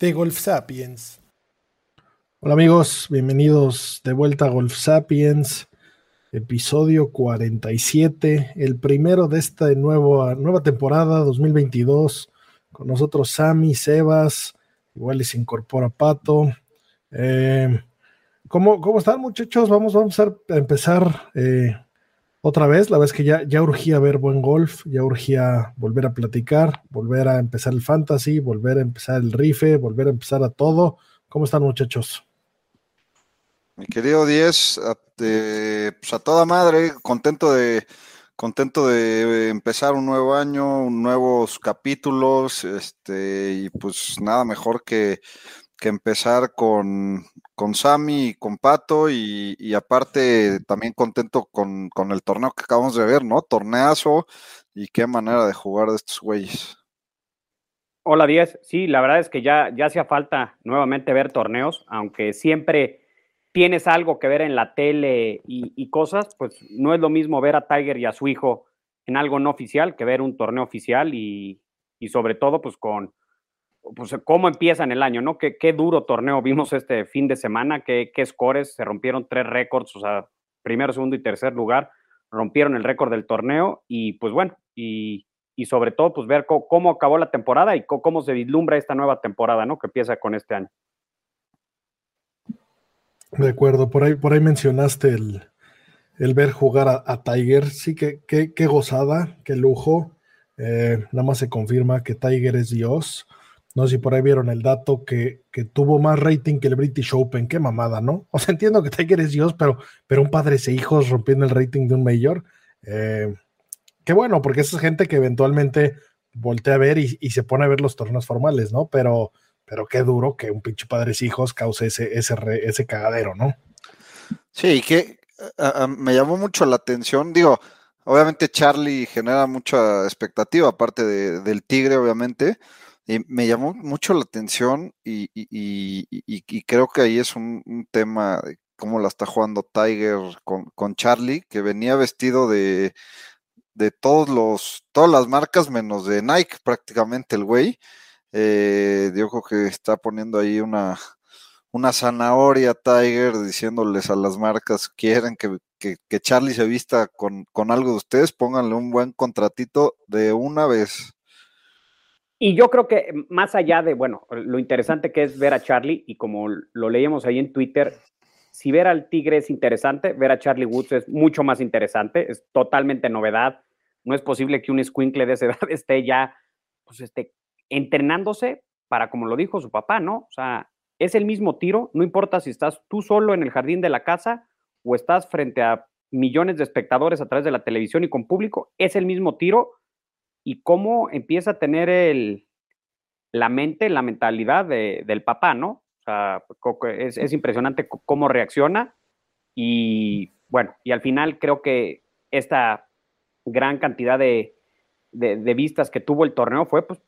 De Golf Sapiens. Hola amigos, bienvenidos de vuelta a Golf Sapiens, episodio 47, el primero de esta nueva, nueva temporada 2022. Con nosotros Sammy, Sebas, igual les incorpora Pato. Eh, ¿cómo, ¿cómo, están muchachos? Vamos, vamos a empezar eh, otra vez. La vez que ya, ya urgía ver buen golf, ya urgía volver a platicar, volver a empezar el fantasy, volver a empezar el rife, volver a empezar a todo. ¿Cómo están muchachos? Mi querido Diez, a, pues a toda madre, contento de, contento de empezar un nuevo año, nuevos capítulos, este, y pues nada mejor que, que empezar con, con Sammy y con Pato, y, y aparte también contento con, con, el torneo que acabamos de ver, ¿no? Torneazo, y qué manera de jugar de estos güeyes. Hola, Diez. Sí, la verdad es que ya, ya hacía falta nuevamente ver torneos, aunque siempre tienes algo que ver en la tele y, cosas, pues no es lo mismo ver a Tiger y a su hijo en algo no oficial que ver un torneo oficial y, sobre todo pues con pues, cómo empiezan el año, ¿no? Qué, duro torneo vimos este fin de semana, qué, qué scores, se rompieron tres récords, o sea, primero, segundo y tercer lugar, rompieron el récord del torneo y pues bueno, y, sobre todo pues ver cómo, acabó la temporada y cómo se vislumbra esta nueva temporada, ¿no? Que empieza con este año. De acuerdo, por ahí, por ahí mencionaste el, el ver jugar a, Tiger. Sí, que, qué gozada, qué lujo. Eh, nada más se confirma que Tiger es Dios. No sé si por ahí vieron el dato que, que, tuvo más rating que el British Open. Qué mamada, ¿no? O sea, entiendo que Tiger es Dios, pero, pero un padre e hijos rompiendo el rating de un mayor. Eh, qué bueno, porque esa es gente que eventualmente voltea a ver y, y, se pone a ver los torneos formales, ¿no? Pero, pero qué duro que un pinche padres hijos cause ese, ese, ese cagadero, ¿no? Sí, que me llamó mucho la atención, digo, obviamente Charlie genera mucha expectativa, aparte del Tigre, obviamente, me llamó mucho la atención y, creo que ahí es un, tema de cómo la está jugando Tiger con, Charlie, que venía vestido de, de todos los, todas las marcas menos de Nike prácticamente el güey. Eh, que está poniendo ahí una, una zanahoria Tiger diciéndoles a las marcas quieren que, que, Charlie se vista con, con, algo de ustedes, pónganle un buen contratito de una vez. Y yo creo que más allá de, bueno, lo interesante que es ver a Charlie, y como lo leíamos ahí en Twitter, si ver al Tigre es interesante, ver a Charlie Woods es mucho más interesante, es totalmente novedad. No es posible que un squinkle de esa edad esté ya, pues, esté entrenándose para, como lo dijo su papá, ¿no? O sea, es el mismo tiro, no importa si estás tú solo en el jardín de la casa o estás frente a millones de espectadores a través de la televisión y con público, es el mismo tiro y cómo empieza a tener el, la mente, la mentalidad del papá, ¿no? O sea, es, impresionante cómo reacciona y bueno, y al final creo que esta gran cantidad de, de vistas que tuvo el torneo fue pues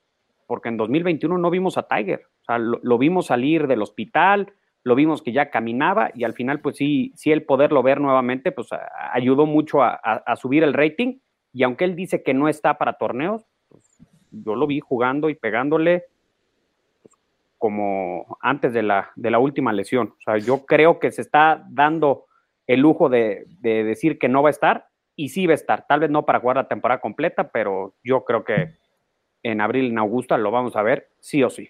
porque en 2021 no vimos a Tiger, o sea, lo, vimos salir del hospital, lo vimos que ya caminaba y al final, pues sí, sí el poderlo ver nuevamente, pues ayudó mucho a, subir el rating y aunque él dice que no está para torneos, pues, yo lo vi jugando y pegándole pues, como antes de la, de la última lesión. O sea, yo creo que se está dando el lujo de, de decir que no va a estar y sí va a estar. Tal vez no para jugar la temporada completa, pero yo creo que en abril en Augusta, lo vamos a ver sí o sí.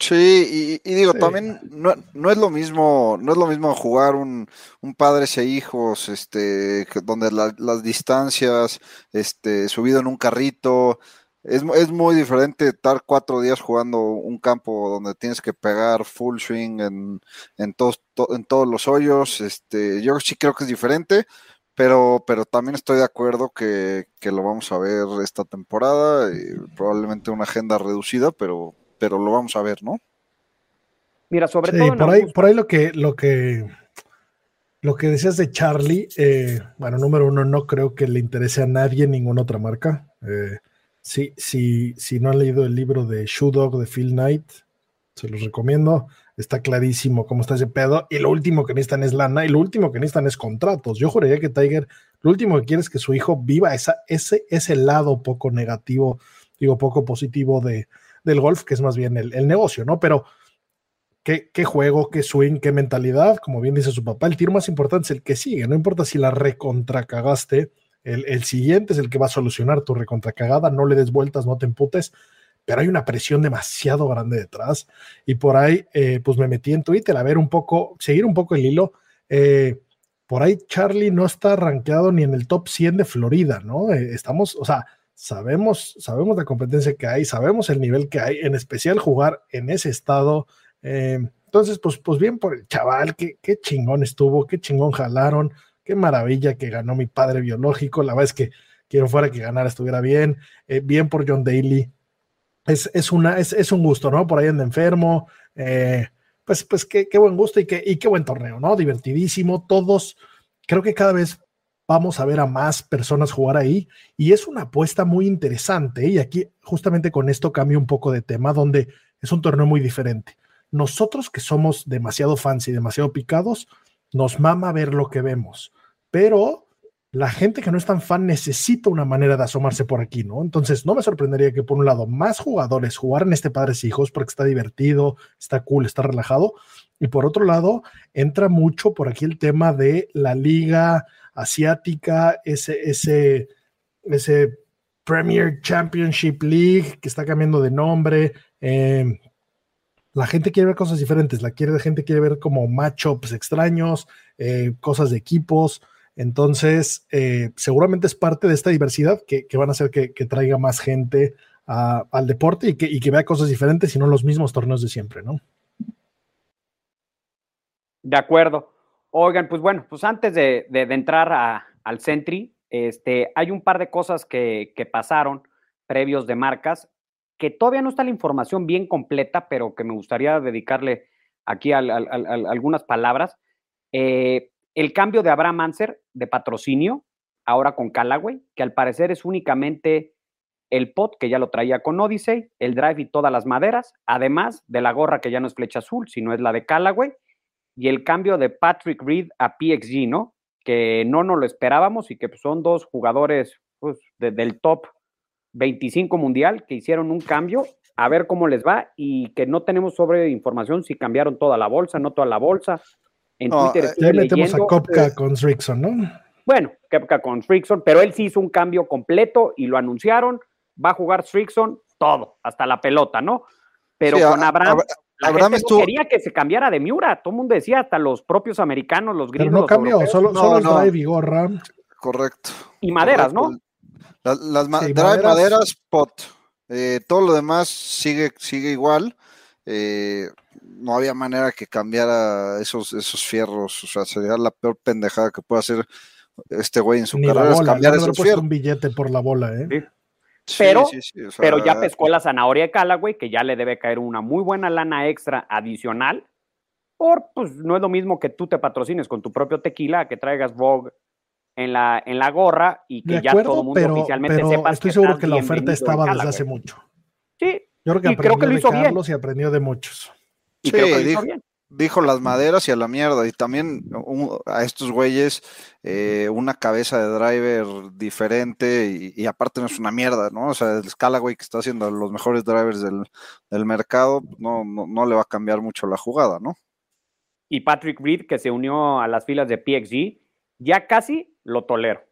Sí, y, digo, también no, no, es lo mismo, no es lo mismo jugar un, un padres e hijos, este, donde las distancias, este, subido en un carrito, es, es, muy diferente estar cuatro días jugando un campo donde tienes que pegar full swing en, en todos, en todos los hoyos, este, yo sí creo que es diferente, pero, pero también estoy de acuerdo que, lo vamos a ver esta temporada, y probablemente una agenda reducida, pero, pero lo vamos a ver, ¿no? Mira, sobre todo. Por ahí, por ahí lo que, lo que lo que decías de Charlie, eh, bueno, número uno, no creo que le interese a nadie ninguna otra marca. Eh, sí, sí, si no han leído el libro de Shoe Dog de Phil Knight, se los recomiendo. Está clarísimo cómo está ese pedo. Y lo último que necesitan es lana y lo último que necesitan es contratos. Yo juraría que Tiger, lo último que quiere es que su hijo viva esa, ese, ese lado poco negativo, digo, poco positivo de, del golf, que es más bien el, el negocio, ¿no? Pero qué, juego, qué swing, qué mentalidad. Como bien dice su papá, el tiro más importante es el que sigue. No importa si la recontracagaste, el, el siguiente es el que va a solucionar tu recontracagada. No le des vueltas, no te emputes. Pero hay una presión demasiado grande detrás. Y por ahí, eh, pues me metí en Twitter a ver un poco, seguir un poco el hilo. Eh, por ahí Charlie no está rankeado ni en el top 100 de Florida, ¿no? Eh, estamos, o sea, sabemos, sabemos la competencia que hay, sabemos el nivel que hay, en especial jugar en ese estado, eh, entonces, pues, pues bien por el chaval, qué, qué chingón estuvo, qué chingón jalaron, qué maravilla que ganó mi padre biológico. La verdad es que quiero fuera que ganara estuviera bien. Eh, bien por John Daly. Es, es, una, es, es, un gusto, ¿no? Por ahí anda enfermo. Eh, pues, pues qué, qué, buen gusto y qué, y qué buen torneo, ¿no? Divertidísimo. Todos, creo que cada vez vamos a ver a más personas jugar ahí y es una apuesta muy interesante. Y aquí, justamente con esto, cambio un poco de tema, donde es un torneo muy diferente nosotros que somos demasiado fans y demasiado picados, nos mama ver lo que vemos, pero la gente que no es tan fan necesita una manera de asomarse por aquí, ¿no? Entonces, no me sorprendería que por un lado más jugadores jugaran este Padres Hijos porque está divertido, está cool, está relajado, y por otro lado, entra mucho por aquí el tema de la liga asiática, ese, ese, ese Premier Championship League que está cambiando de nombre, eh, la gente quiere ver cosas diferentes, la, gente quiere ver como matchups extraños, eh, cosas de equipos. Entonces, eh, seguramente es parte de esta diversidad que, van a hacer que, traiga más gente al deporte y que, vea cosas diferentes y no los mismos torneos de siempre, ¿no? De acuerdo. Oigan, pues bueno, pues antes de, entrar al Sentry, este, hay un par de cosas que, que pasaron previos de marcas que todavía no está la información bien completa, pero que me gustaría dedicarle aquí a, algunas palabras. Eh, el cambio de Abraham Anser de patrocinio, ahora con Callaway, que al parecer es únicamente el pot, que ya lo traía con Odyssey, el drive y todas las maderas, además de la gorra que ya no es flecha azul, sino es la de Callaway, y el cambio de Patrick Reed a PXG, ¿no? Que no nos lo esperábamos y que pues, son dos jugadores pues, del top 25 Mundial, que hicieron un cambio, a ver cómo les va y que no tenemos sobre información si cambiaron toda la bolsa, no toda la bolsa. En Twitter ya metemos a Kopka con Frickson, ¿no? Bueno, Kopka con Frickson, pero él sí hizo un cambio completo y lo anunciaron. Va a jugar Frickson todo, hasta la pelota, ¿no? Pero con Abraham, la gente no quería que se cambiara de Miura. Todo el mundo decía, hasta los propios americanos, los gringos. Pero no cambió, solo, solo el drive y gorra. Correcto. Y maderas, ¿no? Las, maderas, pot. Eh, todo lo demás sigue, sigue igual. Eh, no había manera que cambiara esos, esos fierros. O sea, sería la peor pendejada que pueda hacer este güey en su carrera. cambiar esos fierros. un billete por la bola, ¿eh? Pero, pero ya pescó la zanahoria de Callaway, que ya le debe caer una muy buena lana extra adicional. Por, pues no es lo mismo que tú te patrocines con tu propio tequila, que traigas Vogue en la, en la gorra y que ya todo el mundo oficialmente sepa. Estoy seguro que la oferta estaba desde hace mucho. Sí. Yo creo que aprendió de Carlos y aprendió de muchos. sí, dijo, las maderas y a la mierda. Y también a estos güeyes eh, una cabeza de driver diferente y, aparte no es una mierda, ¿no? O sea, el Scalaway que está haciendo los mejores drivers del, del mercado, no, no, no, le va a cambiar mucho la jugada, ¿no? Y Patrick Reed, que se unió a las filas de PXG, ya casi lo tolero.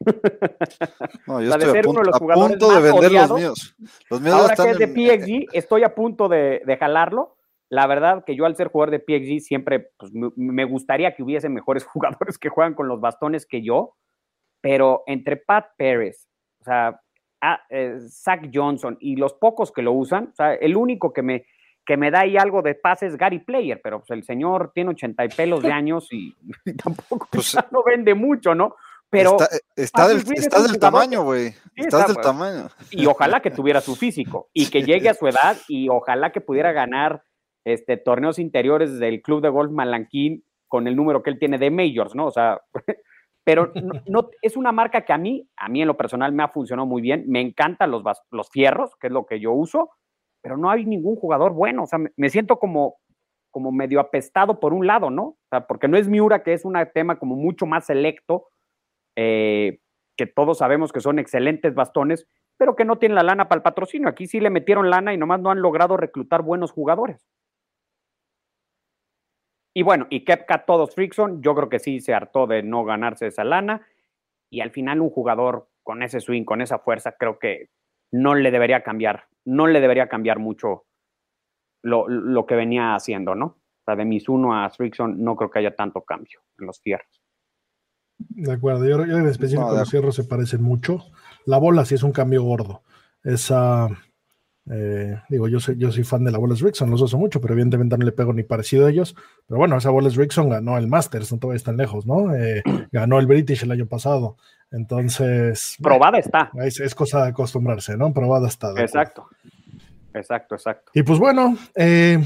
No, yo estoy a, punto, de, vender los míos. Los míos ahora que es de PXG, estoy a punto de, jalarlo. La verdad que yo al ser jugador de PXG siempre pues, me gustaría que hubiese mejores jugadores que juegan con los bastones que yo, pero entre Pat Pérez, o sea, eh, Zach Johnson y los pocos que lo usan, o sea, el único que me, que me da ahí algo de pases Gary Player, pero pues el señor tiene 80 y pelos de años y, tampoco pues, no vende mucho, ¿no? Pero está, del, del tamaño, güey. estás del pues, tamaño. Y ojalá que tuviera su físico y que llegue a su edad y ojalá que pudiera ganar este, torneos interiores del club de golf Malanquín con el número que él tiene de majors, ¿no? O sea, pero no, es una marca que a mí, a mí en lo personal me ha funcionado muy bien. Me encantan los, los fierros, que es lo que yo uso, pero no hay ningún jugador bueno. O sea, me, siento como, como medio apestado por un lado, ¿no? O sea, porque no es Miura, que es un tema como mucho más selecto, eh, que todos sabemos que son excelentes bastones, pero que no tienen la lana para el patrocinio. Aquí sí le metieron lana y nomás no han logrado reclutar buenos jugadores. Y bueno, y Kepka, todos Frickson, yo creo que sí se hartó de no ganarse esa lana. Y al final un jugador con ese swing, con esa fuerza, creo que no le debería cambiar, no le debería cambiar mucho lo, que venía haciendo, ¿no? O sea, de Mizuno a Frickson no creo que haya tanto cambio en los fierros. De acuerdo, yo, en específico los fierros se parecen mucho. La bola sí es un cambio gordo. Esa eh, digo, yo soy, yo soy fan de la Wallace Rickson, los uso mucho, pero evidentemente no le pego ni parecido a ellos. Pero bueno, esa Wallace Rickson ganó el Masters, no te vayas tan lejos, ¿no? Eh, ganó el British el año pasado. Entonces. Probada está. Es, cosa de acostumbrarse, ¿no? Probada está. Exacto. Exacto, exacto. Y pues bueno, eh,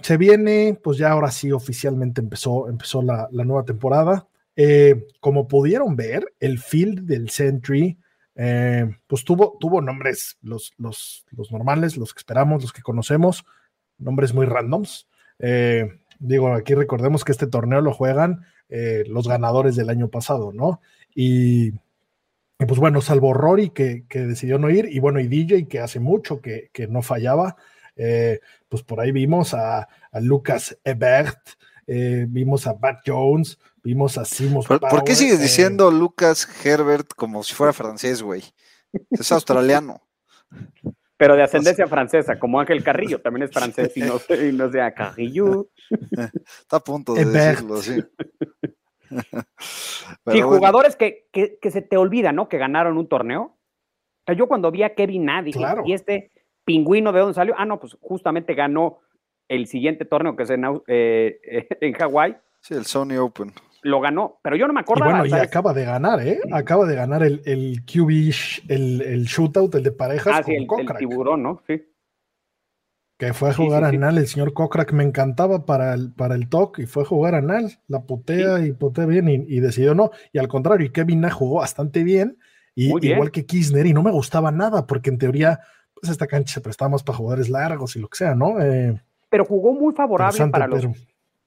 se viene, pues ya ahora sí oficialmente empezó, empezó la, la nueva temporada. como pudieron ver, el field del Sentry eh, pues tuvo, tuvo nombres, los, los, los, normales, los que esperamos, los que conocemos, nombres muy randoms. Eh, digo, aquí recordemos que este torneo lo juegan eh, los ganadores del año pasado, ¿no? Y, pues bueno, salvo Rory que, que, decidió no ir, y bueno, y DJ que hace mucho que, que no fallaba, pues por ahí vimos a, a Lucas Ebert, vimos a Matt Jones, Vimos a Simos. ¿Por, qué sigues diciendo Lucas Herbert como si fuera francés, güey? Es australiano. Pero de ascendencia francesa, como Ángel Carrillo, también es francés y no, y no sea Carrillo. Está a punto de decirlo, sí. sí, jugadores que, que, se te olvida, ¿no? Que ganaron un torneo. O sea, yo cuando vi a Kevin Nadie y este pingüino de dónde salió, ah, no, pues justamente ganó el siguiente torneo que es en, eh, en Hawái. Sí, el Sony Open lo ganó, pero yo no me acuerdo. Y bueno, y acaba de ganar, ¿eh? Acaba de ganar el, el QB, el, el shootout, el de parejas. Ah, sí, el, tiburón, ¿no? Sí. Que fue a jugar a Nal, el señor Kokrak me encantaba para el, para el talk y fue a jugar a Nal, la putea y putea bien y, decidió no. Y al contrario, y Kevin Na jugó bastante bien, y, igual que Kisner, y no me gustaba nada, porque en teoría, pues esta cancha se prestaba más para jugadores largos y lo que sea, ¿no? Eh, pero jugó muy favorable para los,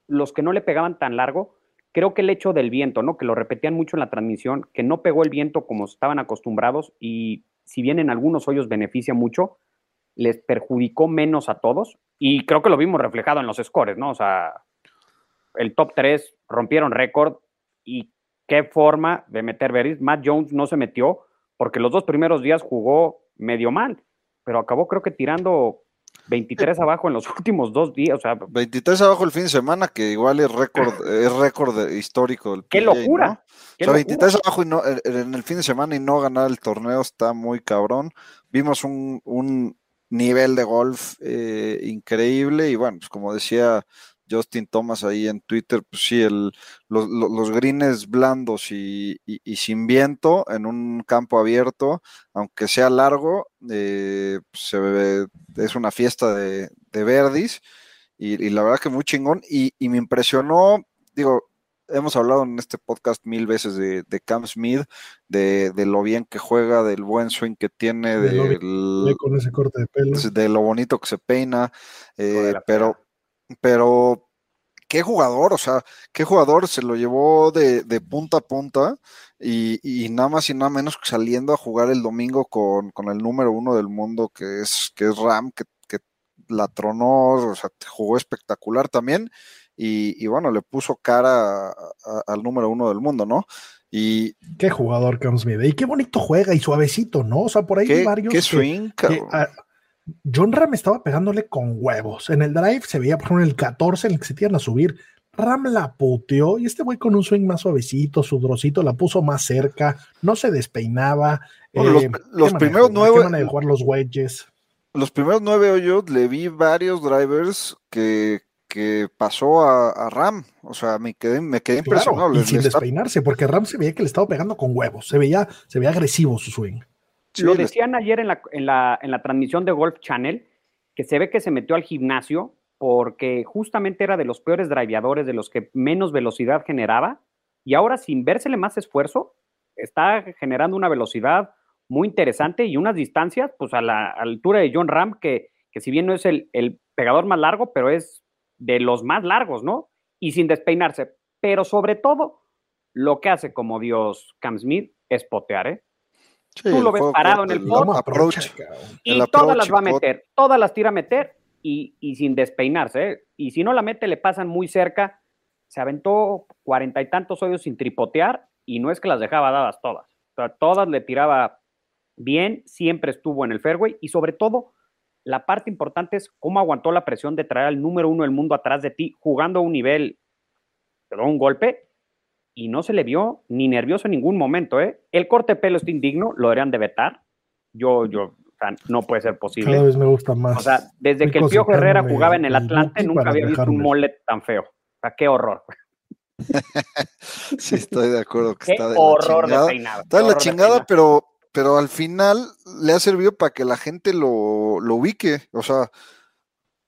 los que no le pegaban tan largo creo que el hecho del viento, ¿no? Que lo repetían mucho en la transmisión, que no pegó el viento como estaban acostumbrados y si bien en algunos hoyos beneficia mucho, les perjudicó menos a todos y creo que lo vimos reflejado en los scores, ¿no? O sea, el top 3 rompieron récord y qué forma de meter veris. Matt Jones no se metió porque los dos primeros días jugó medio mal, pero acabó creo que tirando 23 abajo en los últimos dos días. O sea, 23 abajo el fin de semana, que igual es récord, es récord histórico. Del ¡Qué locura! o sea, 23 abajo y no, en el fin de semana y no ganar el torneo está muy cabrón. Vimos un, un nivel de golf eh, increíble y bueno, pues como decía Justin Thomas ahí en Twitter, pues sí, el, los, los greens blandos y, sin viento en un campo abierto, aunque sea largo, eh, pues se ve, es una fiesta de, de verdis y, la verdad que muy chingón y, me impresionó, digo, hemos hablado en este podcast mil veces de, de Cam Smith, de, lo bien que juega, del buen swing que tiene, de con ese corte de pelo. de lo bonito que se peina, eh, pero pero qué jugador, o sea, qué jugador se lo llevó de, punta a punta y, nada más y nada menos que saliendo a jugar el domingo con, el número uno del mundo que es, que es Ram, que, la tronó, o sea, jugó espectacular también y, bueno, le puso cara al número uno del mundo, ¿no? Y qué jugador Cam Smith. Y qué bonito juega y suavecito, ¿no? O sea, por ahí hay varios. Qué swing, John Ram estaba pegándole con huevos. En el drive se veía, por ejemplo, en el 14 en el que se tiran a subir. Ram la puteó y este güey con un swing más suavecito, sudrosito, la puso más cerca, no se despeinaba. los, eh, primeros nueve. jugar los wedges? los primeros nueve hoyos le vi varios drivers que, que pasó a, Ram. O sea, me quedé, me quedé impresionado. Y sin despeinarse, porque Ram se veía que le estaba pegando con huevos. Se veía, se veía agresivo su swing. Lo decían ayer en la, en, la, en la transmisión de Golf Channel, que se ve que se metió al gimnasio porque justamente era de los peores driveadores, de los que menos velocidad generaba, y ahora sin vérsele más esfuerzo, está generando una velocidad muy interesante y unas distancias, pues a la altura de John Ram, que, que si bien no es el, el pegador más largo, pero es de los más largos, ¿no? Y sin despeinarse. Pero sobre todo, lo que hace como Dios Cam Smith es potear, ¿eh? Tú lo ves parado en el approach, y todas las va a meter, todas las tira a meter y, sin despeinarse. ¿eh? Y si no la mete, le pasan muy cerca. Se aventó cuarenta y tantos hoyos sin tripotear y no es que las dejaba dadas todas. todas le tiraba bien, siempre estuvo en el fairway y sobre todo la parte importante es cómo aguantó la presión de traer al número uno del mundo atrás de ti, jugando a un nivel, pero un golpe, y no se le vio ni nervioso en ningún momento. ¿eh? El corte de pelo está indigno, lo deberían de vetar. Yo, yo, o sea, no puede ser posible. Cada vez me gusta más. O sea, desde que el Pío Herrera jugaba en el Atlante, nunca había visto un mullet tan feo. O sea, qué horror. sí, estoy de acuerdo que qué está de horror la chingada. de peinado. Está de la chingada, pero pero al final le ha servido para que la gente lo, lo ubique. O sea,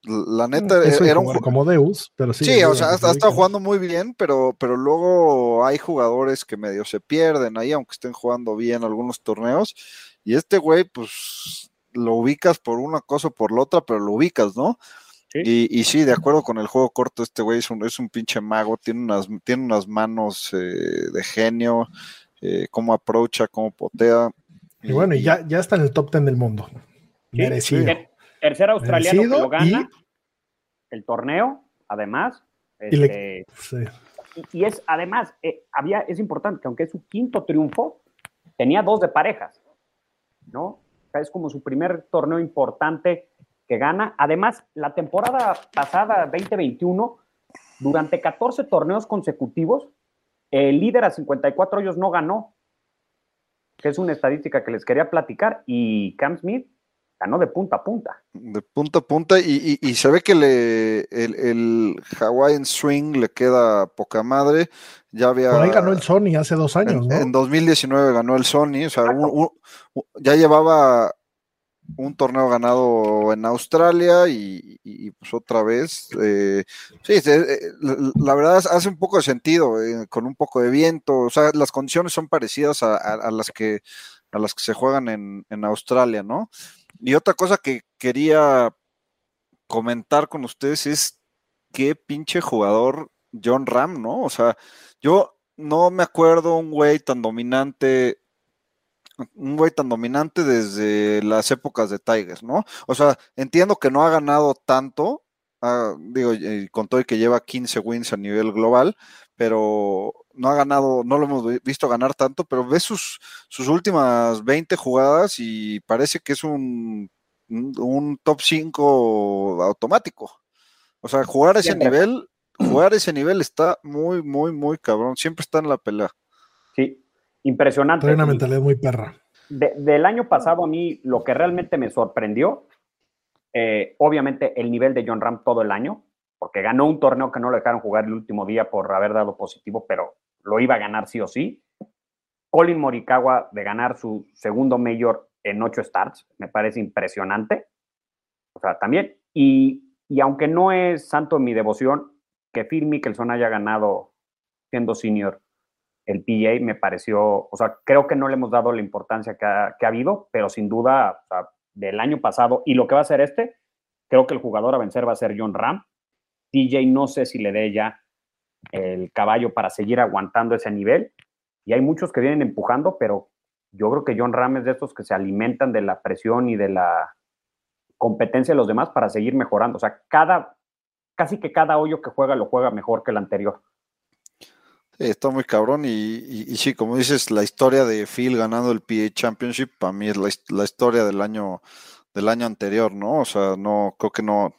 la neta era un como Deus, pero sí. Sí, o sea, ha, estado jugando muy bien, pero, pero luego hay jugadores que medio se pierden ahí, aunque estén jugando bien algunos torneos. Y este güey, pues lo ubicas por una cosa o por la otra, pero lo ubicas, ¿no? Y, y, sí, de acuerdo con el juego corto, este güey es un, es un pinche mago, tiene unas, tiene unas manos eh, de genio, eh, cómo aprocha, cómo potea. Y bueno, y ya, ya está en el top 10 del mundo. Merecido. Tercer australiano que lo gana el torneo, además. y, este, es, además, eh, había, es importante que aunque es su quinto triunfo, tenía dos de parejas, ¿no? es como su primer torneo importante que gana. Además, la temporada pasada, 2021, durante 14 torneos consecutivos, el líder a 54 hoyos no ganó que es una estadística que les quería platicar, y Cam Smith ganó de punta a punta. De punta a punta, y, se ve que le, el, Hawaiian Swing le queda poca madre. Ya había, Por ahí ganó el Sony hace dos años, en, ¿no? En 2019 ganó el Sony, o sea, ya llevaba un torneo ganado en Australia y, pues otra vez. Eh, sí, eh, la, verdad hace un poco de sentido, eh, con un poco de viento, o sea, las condiciones son parecidas a, las, que, a las que se juegan en, en, Australia, ¿no? Y otra cosa que quería comentar con ustedes es qué pinche jugador John Ram, ¿no? O sea, yo no me acuerdo un güey tan dominante un güey tan dominante desde las épocas de Tigers, ¿no? O sea, entiendo que no ha ganado tanto, ah, digo, con todo y que lleva 15 wins a nivel global, pero no ha ganado, no lo hemos visto ganar tanto, pero ves sus, sus últimas 20 jugadas y parece que es un, un top 5 automático. O sea, jugar a ese nivel, jugar a ese nivel está muy, muy, muy cabrón. Siempre está en la pelea. Sí, Impresionante. Tiene una mentalidad muy perra. del año pasado a mí lo que realmente me sorprendió, eh, obviamente el nivel de John Ram todo el año, porque ganó un torneo que no lo dejaron jugar el último día por haber dado positivo, pero lo iba a ganar sí o sí. Colin Morikawa de ganar su segundo mayor en ocho starts, me parece impresionante. O sea, también. Y, y aunque no es santo mi devoción, que Phil Mickelson haya ganado siendo senior el PA me pareció, o sea, creo que no le hemos dado la importancia que ha, habido, pero sin duda, del año pasado y lo que va a ser este, creo que el jugador a vencer va a ser John Ram. DJ no sé si le dé ya el caballo para seguir aguantando ese nivel. Y hay muchos que vienen empujando, pero yo creo que John Ram es de estos que se alimentan de la presión y de la competencia de los demás para seguir mejorando. O sea, cada, casi que cada hoyo que juega lo juega mejor que el anterior está muy cabrón y, sí, como dices, la historia de Phil ganando el PA Championship para mí es la, historia del año del año anterior, ¿no? O sea, no creo que no,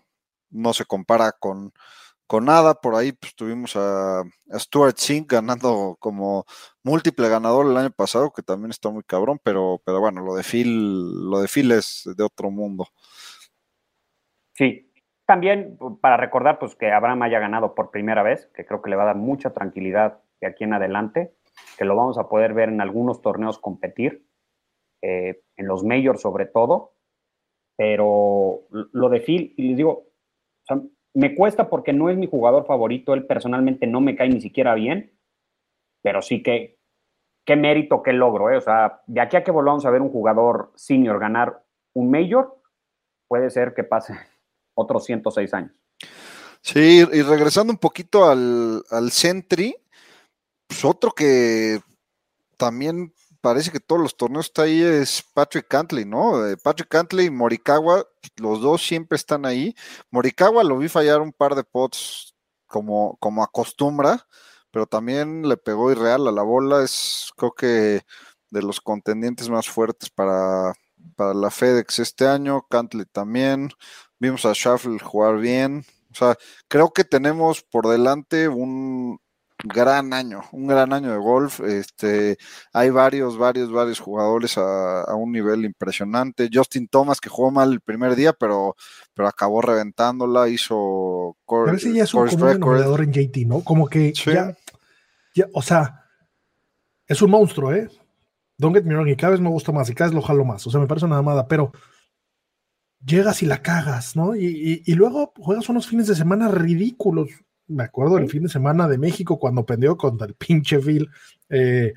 no se compara con, con nada. Por ahí pues, tuvimos a, Stuart Singh ganando como múltiple ganador el año pasado, que también está muy cabrón, pero, pero bueno, lo de Phil, lo de Phil es de otro mundo. Sí, también para recordar pues que Abraham haya ganado por primera vez, que creo que le va a dar mucha tranquilidad de aquí en adelante, que lo vamos a poder ver en algunos torneos competir, eh, en los majors sobre todo, pero lo de Phil, y les digo, me cuesta porque no es mi jugador favorito, él personalmente no me cae ni siquiera bien, pero sí que qué mérito, qué logro, ¿eh? o sea, de aquí a que volvamos a ver un jugador senior ganar un major, puede ser que pase otros 106 años. Sí, y regresando un poquito al, al Sentry, pues otro que también parece que todos los torneos está ahí es Patrick Cantley, ¿no? Eh, Patrick Cantley y Morikawa, los dos siempre están ahí. Morikawa lo vi fallar un par de pots como, como acostumbra, pero también le pegó irreal a la bola. Es creo que de los contendientes más fuertes para, para la FedEx este año. Cantley también. Vimos a Shuffle jugar bien. O sea, creo que tenemos por delante un gran año, un gran año de golf. Este, hay varios, varios, varios jugadores a, un nivel impresionante. Justin Thomas, que jugó mal el primer día, pero, pero acabó reventándola, hizo. Pero ese ya es un común en JT, ¿no? Como que ya, ya, o sea, es un monstruo, ¿eh? Don't get me wrong, y cada vez me gusta más, y cada vez lo jalo más. O sea, me parece una amada, pero llegas y la cagas, ¿no? Y, luego juegas unos fines de semana ridículos. Me acuerdo del fin de semana de México cuando pendió contra el pinche Phil. Eh,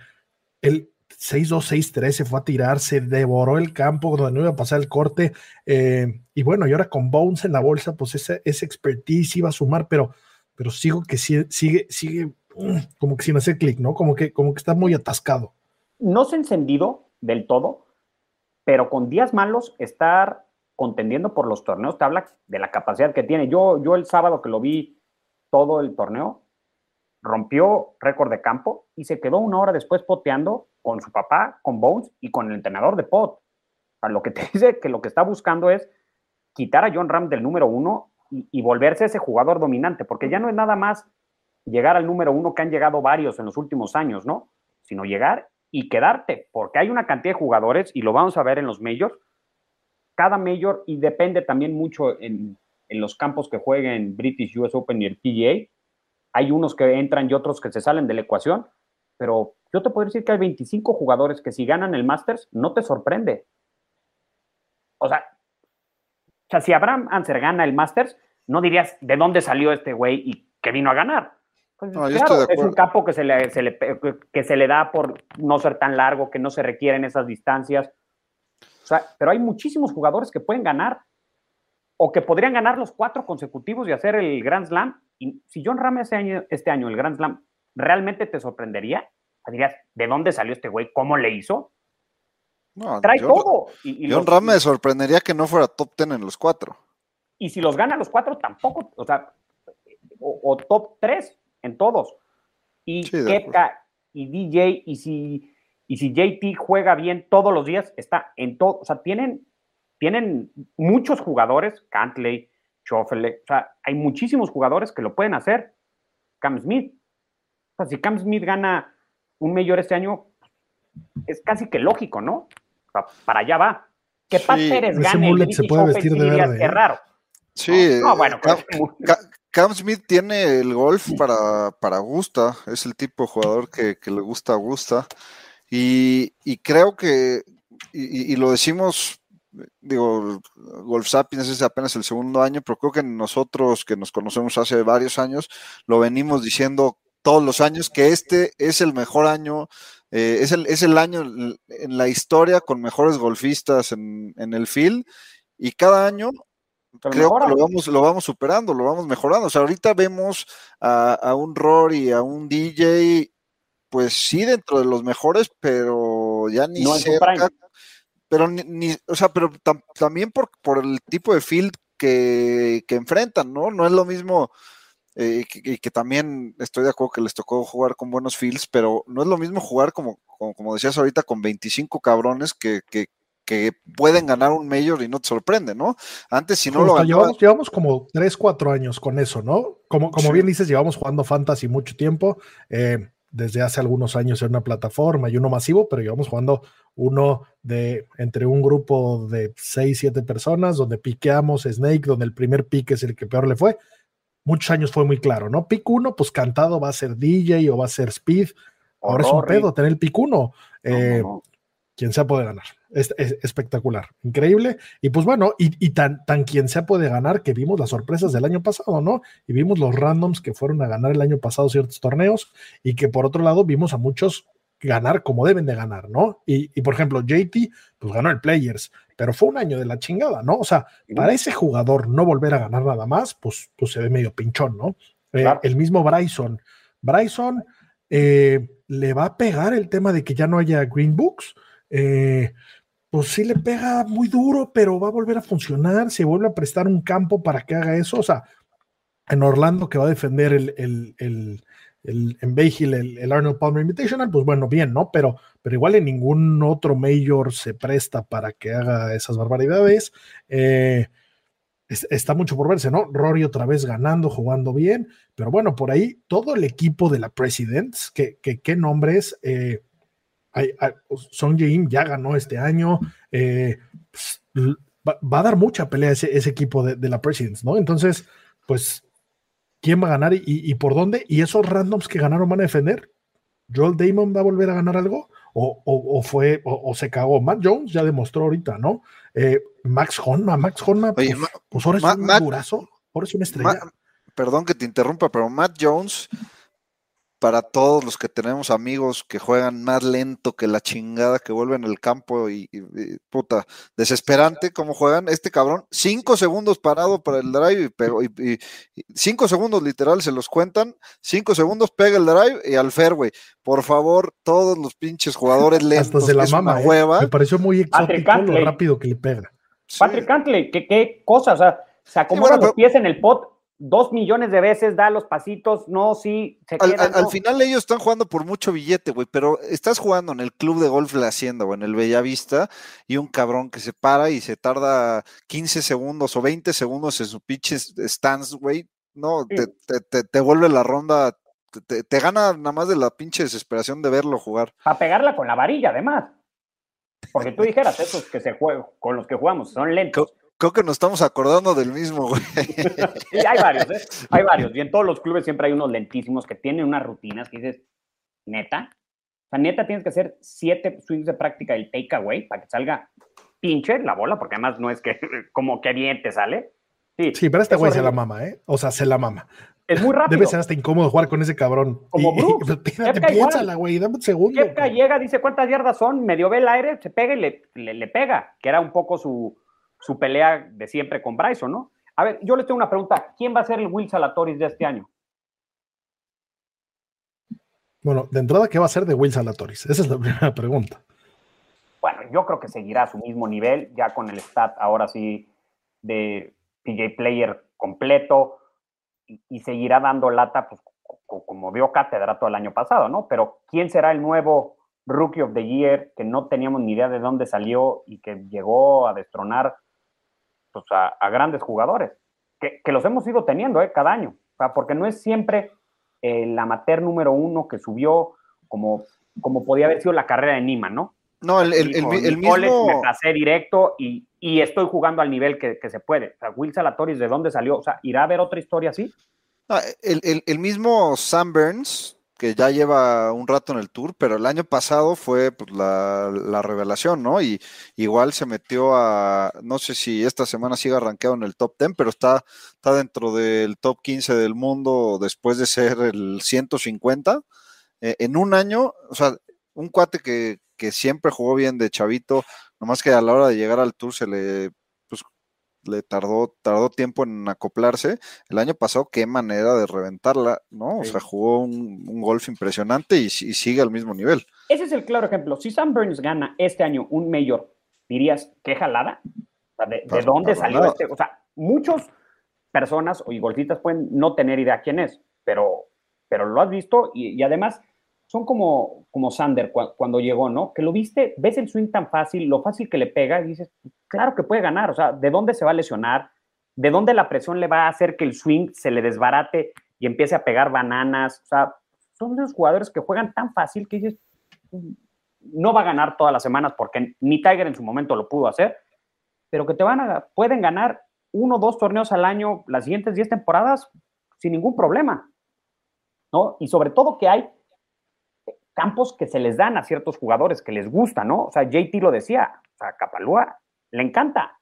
el 6-2, 6-3 se fue a tirar, se devoró el campo donde no iba a pasar el corte. Eh, y bueno, y ahora con Bones en la bolsa, pues esa, expertise iba a sumar, pero, pero sigo que sigue, sigue, sigue mm, como que sin hacer clic, ¿no? Como que, como que está muy atascado. No se ha encendido del todo, pero con días malos estar contendiendo por los torneos, te habla de la capacidad que tiene. Yo, yo el sábado que lo vi todo el torneo, rompió récord de campo y se quedó una hora después poteando con su papá, con Bones y con el entrenador de pot. O lo que te dice que lo que está buscando es quitar a John Ram del número uno y, y volverse ese jugador dominante, porque ya no es nada más llegar al número uno que han llegado varios en los últimos años, ¿no? Sino llegar y quedarte, porque hay una cantidad de jugadores, y lo vamos a ver en los majors, cada mayor y depende también mucho en, los campos que jueguen British US Open y el PGA. Hay unos que entran y otros que se salen de la ecuación, pero yo te puedo decir que hay 25 jugadores que si ganan el Masters no te sorprende. O sea, si Abraham Anser gana el Masters, no dirías de dónde salió este güey y que vino a ganar. Pues, claro, es un campo que se, le, que se le da por no ser tan largo, que no se requieren esas distancias o sea, pero hay muchísimos jugadores que pueden ganar o que podrían ganar los cuatro consecutivos y hacer el Grand Slam. Y si John Ram este año, este año el Grand Slam, ¿realmente te sorprendería? Dirías, ¿de dónde salió este güey? ¿Cómo le hizo? No, Trae todo. Y, John Ram me sorprendería que no fuera top ten en los cuatro. Y si los gana los cuatro, tampoco, o sea, o, top tres en todos. Y Kepka y DJ, y si y si JT juega bien todos los días, está en todo. O sea, tienen, tienen muchos jugadores, Cantley, Schoffele, o sea, hay muchísimos jugadores que lo pueden hacer. Cam Smith. O sea, si Cam Smith gana un mayor este año, es casi que lógico, ¿no? O sea, para allá va. Que Pat Pérez gane el se puede vestir de verde, Qué ¿eh? raro. Sí. No, bueno, pues, Cam, Smith tiene el golf para, para Gusta. Es el tipo de jugador que, que le gusta a Gusta. Y, creo que, y, lo decimos, digo, Golf Sapiens es apenas el segundo año, pero creo que nosotros que nos conocemos hace varios años, lo venimos diciendo todos los años que este es el mejor año, eh, es, el, es el año en la historia con mejores golfistas en, el field y cada año creo que lo vamos, lo vamos superando, lo vamos mejorando. O sea, ahorita vemos a, a un Rory, a un DJ pues sí, dentro de los mejores, pero ya ni cerca. Pero ni, o sea, pero también por, por el tipo de field que, enfrentan, ¿no? No es lo mismo, eh, y que, también estoy de acuerdo que les tocó jugar con buenos fields, pero no es lo mismo jugar como, como, decías ahorita, con 25 cabrones que, que, pueden ganar un mayor y no te sorprende, ¿no? Antes si no lo llevamos, llevamos, como 3, 4 años con eso, ¿no? Como, como bien dices, llevamos jugando fantasy mucho tiempo. Eh, desde hace algunos años en una plataforma y uno masivo, pero íbamos jugando uno de entre un grupo de seis, siete personas, donde piqueamos Snake, donde el primer pique es el que peor le fue. Muchos años fue muy claro, ¿no? Pick uno, pues cantado va a ser DJ o va a ser Speed. Ahora es un pedo tener el pick uno. Eh, quien sea puede ganar. Es, espectacular, increíble. Y pues bueno, y, tan, tan quien sea puede ganar que vimos las sorpresas del año pasado, ¿no? Y vimos los randoms que fueron a ganar el año pasado ciertos torneos y que por otro lado vimos a muchos ganar como deben de ganar, ¿no? Y, por ejemplo, JT, pues ganó el Players, pero fue un año de la chingada, ¿no? O sea, para ese jugador no volver a ganar nada más, pues, pues se ve medio pinchón, ¿no? Eh, el mismo Bryson. Bryson eh, le va a pegar el tema de que ya no haya Green Books. Eh, pues sí le pega muy duro, pero va a volver a funcionar, se vuelve a prestar un campo para que haga eso. O sea, en Orlando que va a defender el, el, el, el en Bay el, Arnold Palmer Invitational, pues bueno, bien, ¿no? Pero, pero igual en ningún otro mayor se presta para que haga esas barbaridades. Eh, está mucho por verse, ¿no? Rory otra vez ganando, jugando bien, pero bueno, por ahí todo el equipo de la Presidents, que, qué nombres, eh, Son Jae ya ganó este año, eh, pues, va, a dar mucha pelea ese, ese equipo de, la Presidents, ¿no? Entonces, pues, ¿quién va a ganar y, por dónde? ¿Y esos randoms que ganaron van a defender? ¿Joel Damon va a volver a ganar algo? ¿O, fue, o, se cagó? Matt Jones ya demostró ahorita, ¿no? Eh, Max Honma, Max Honma, pues, pues ahora es un durazo, ahora es una estrella. perdón que te interrumpa, pero Matt Jones para todos los que tenemos amigos que juegan más lento que la chingada, que vuelven al campo y, puta, desesperante como juegan este cabrón, cinco segundos parado para el drive, pero y, cinco segundos literal se los cuentan, cinco segundos pega el drive y al fairway. Por favor, todos los pinches jugadores lentos. Hasta se la mama, ¿eh? Me pareció muy exótico lo rápido que le pega. Patrick Cantley, ¿qué, qué cosa, o sea, se acomoda los pies en el pot dos millones de veces, da los pasitos, no, sí, se al, al, final ellos están jugando por mucho billete, güey, pero estás jugando en el club de golf La Hacienda o en el Bellavista y un cabrón que se para y se tarda 15 segundos o 20 segundos en su pinche stance, güey, no, te, te, te, vuelve la ronda, te, gana nada más de la pinche desesperación de verlo jugar. A pegarla con la varilla, además. Porque tú dijeras, esos que se juegan, con los que jugamos, son lentos. Creo que nos estamos acordando del mismo, güey. Sí, hay varios, ¿eh? Hay varios. Y en todos los clubes siempre hay unos lentísimos que tienen unas rutinas que dices, neta. O sea, neta tienes que hacer siete swings de práctica del takeaway para que salga pinche la bola, porque además no es que como que bien te sale. Sí, sí pero este güey se la mama, ¿eh? O sea, se la mama. Es muy rápido. Debe ser hasta incómodo jugar con ese cabrón. Como Brooks. Espérate, piénsala, güey, dame un segundo. Kepka llega, dice cuántas yardas son, medio ve el aire, se pega y le, le pega, que era un poco su, su pelea de siempre con Bryson, ¿no? A ver, yo les tengo una pregunta. ¿Quién va a ser el Will Salatoris de este año? Bueno, de entrada, ¿qué va a ser de Will Salatoris? Esa es la primera pregunta. Bueno, yo creo que seguirá a su mismo nivel, ya con el stat ahora sí de PJ Player completo y, seguirá dando lata, pues como dio cátedra todo el año pasado, ¿no? Pero ¿quién será el nuevo Rookie of the Year que no teníamos ni idea de dónde salió y que llegó a destronar pues, a, grandes jugadores, que, los hemos ido teniendo eh, cada año, porque no es siempre el amateur número uno que subió como, como podía haber sido la carrera de Nima, ¿no? No, el, el, el, mismo... Me pasé directo y, y, estoy jugando al nivel que, que se puede. O sea, Will Salatoris, ¿de dónde salió? O sea, ¿irá a haber otra historia así? el, mismo Sam Burns que ya lleva un rato en el tour, pero el año pasado fue pues, la, revelación, ¿no? Y igual se metió a, no sé si esta semana sigue arranqueado en el top 10, pero está, está dentro del top 15 del mundo después de ser el 150. Eh, en un año, o sea, un cuate que, que siempre jugó bien de chavito, nomás que a la hora de llegar al tour se le le tardó, tardó tiempo en acoplarse. El año pasado, qué manera de reventarla, ¿no? O sea, jugó un, golf impresionante y, sigue al mismo nivel. Ese es el claro ejemplo. Si Sam Burns gana este año un mayor, dirías, qué jalada. ¿de, dónde salió este? O sea, muchas personas o golfistas pueden no tener idea quién es, pero, pero lo has visto y además son como, como Sander cuando llegó, ¿no? Que lo viste, ves el swing tan fácil, lo fácil que le pega y dices, claro que puede ganar, o sea, ¿de dónde se va a lesionar? ¿De dónde la presión le va a hacer que el swing se le desbarate y empiece a pegar bananas? O sea, son de los jugadores que juegan tan fácil que dices, no va a ganar todas las semanas porque ni Tiger en su momento lo pudo hacer, pero que te van a, pueden ganar uno o dos torneos al año las siguientes 10 temporadas sin ningún problema. ¿no? Y sobre todo que hay campos que se les dan a ciertos jugadores que les gusta, ¿no? O sea, JT lo decía, o sea, Capalúa le encanta,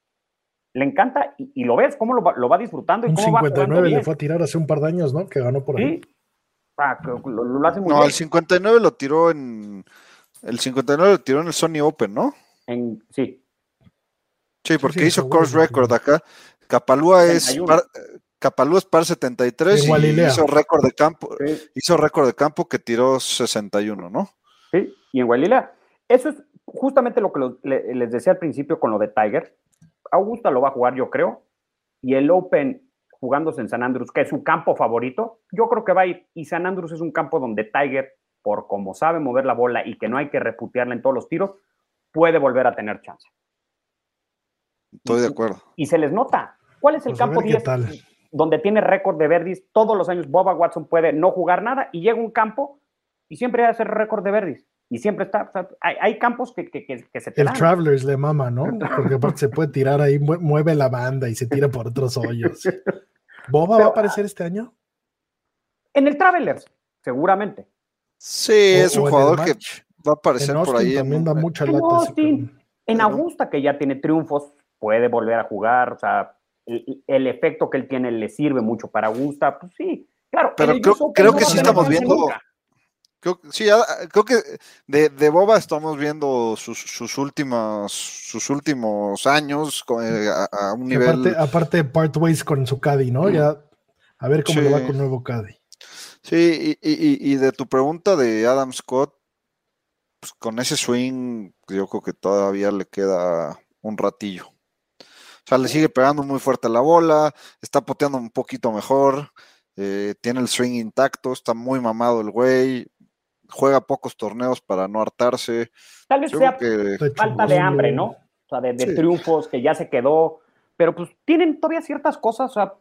le encanta y, lo ves cómo lo va, disfrutando. Y un cómo 59 le fue a tirar hace un par de años, ¿no? Que ganó por ahí. Sí. Ah, lo, hace muy no, el 59 lo tiró en. El 59 lo tiró en el Sony Open, ¿no? En, sí. Sí, porque hizo course record acá. Capalúa es, Capalú es par 73 y hizo récord de campo, hizo récord de campo que tiró 61, ¿no? Sí, y en Gualilea. Eso es justamente lo que les decía al principio con lo de Tiger. Augusta lo va a jugar, yo creo, y el Open jugándose en San Andrews, que es su campo favorito, yo creo que va a ir. Y San Andrews es un campo donde Tiger, por como sabe mover la bola y que no hay que reputearla en todos los tiros, puede volver a tener chance. Estoy de acuerdo. Y, se les nota. ¿Cuál es el pues campo 10? Donde tiene récord de verdis, todos los años Boba Watson puede no jugar nada y llega un campo y siempre hace récord de verdis. Y siempre está, hay, campos que, que, que, se te El Travelers le mama, ¿no? Porque aparte se puede tirar ahí, mueve la banda y se tira por otros hoyos. ¿Boba va a aparecer este año? En el Travelers, seguramente. Sí, es un jugador que va a aparecer por ahí. También da mucha en Austin, en Augusta, que ya tiene triunfos, puede volver a jugar, o sea, el, efecto que él tiene le sirve mucho para Augusta, pues sí, claro. Pero creo, que sí estamos viendo. Creo, sí, creo que de, de Boba estamos viendo sus, sus, últimos, sus últimos años eh, a, un nivel. Aparte, aparte part ways con su Caddy, ¿no? Ya a ver cómo le va con nuevo Caddy. Sí, y, y, de tu pregunta de Adam Scott, pues con ese swing, yo creo que todavía le queda un ratillo. O sea, le sigue pegando muy fuerte la bola, está poteando un poquito mejor, eh, tiene el swing intacto, está muy mamado el güey, juega pocos torneos para no hartarse. Tal vez sea falta de hambre, ¿no? O sea, de, triunfos que ya se quedó, pero pues tienen todavía ciertas cosas, o sea,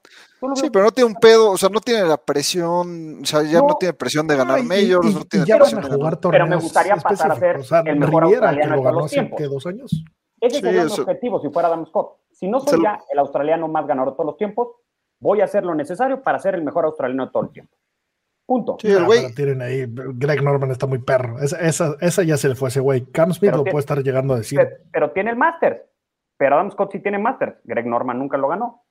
sí, pero no tiene un pedo, o sea, no tiene la presión, o sea, ya no, tiene presión de ganar majors, no tiene presión de jugar torneos. Pero me gustaría pasar a ser el mejor australiano de todos los tiempos. ¿qué, dos años? Ese sería mi objetivo si fuera Adam Scott. Si no soy ya el australiano más ganador de todos los tiempos, voy a hacer lo necesario para ser el mejor australiano de todo el tiempo. Punto. Sí, el güey. tienen ahí, Greg Norman está muy perro. Esa, esa, ya se le fue a ese güey. Cam Smith lo puede estar llegando a decir. Pero, tiene el Masters. Pero Adam Scott sí tiene Masters. Greg Norman nunca lo ganó.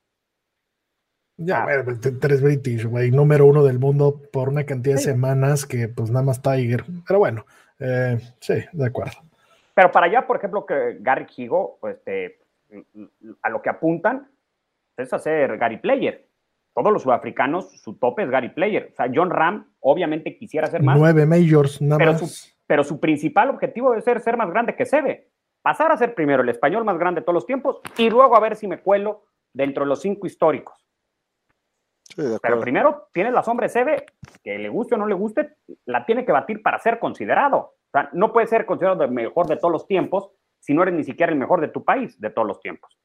Ya, ah. tres British, güey, número uno del mundo por una cantidad de semanas que pues nada más Tiger. Pero bueno, eh, sí, de acuerdo. Pero para allá, por ejemplo, que Gary Higo, pues, este, a lo que apuntan es hacer Gary Player. Todos los sudafricanos, su tope es Gary Player. O sea, John Ram obviamente quisiera ser más. Nueve majors, nada pero más. Su, pero su principal objetivo debe ser ser más grande que Sebe. Pasar a ser primero el español más grande de todos los tiempos y luego a ver si me cuelo dentro de los cinco históricos. pero primero tienes la sombra de Sebe, que le guste o no le guste, la tiene que batir para ser considerado. O sea, no puede ser considerado el mejor de todos los tiempos si no eres ni siquiera el mejor de tu país de todos los tiempos.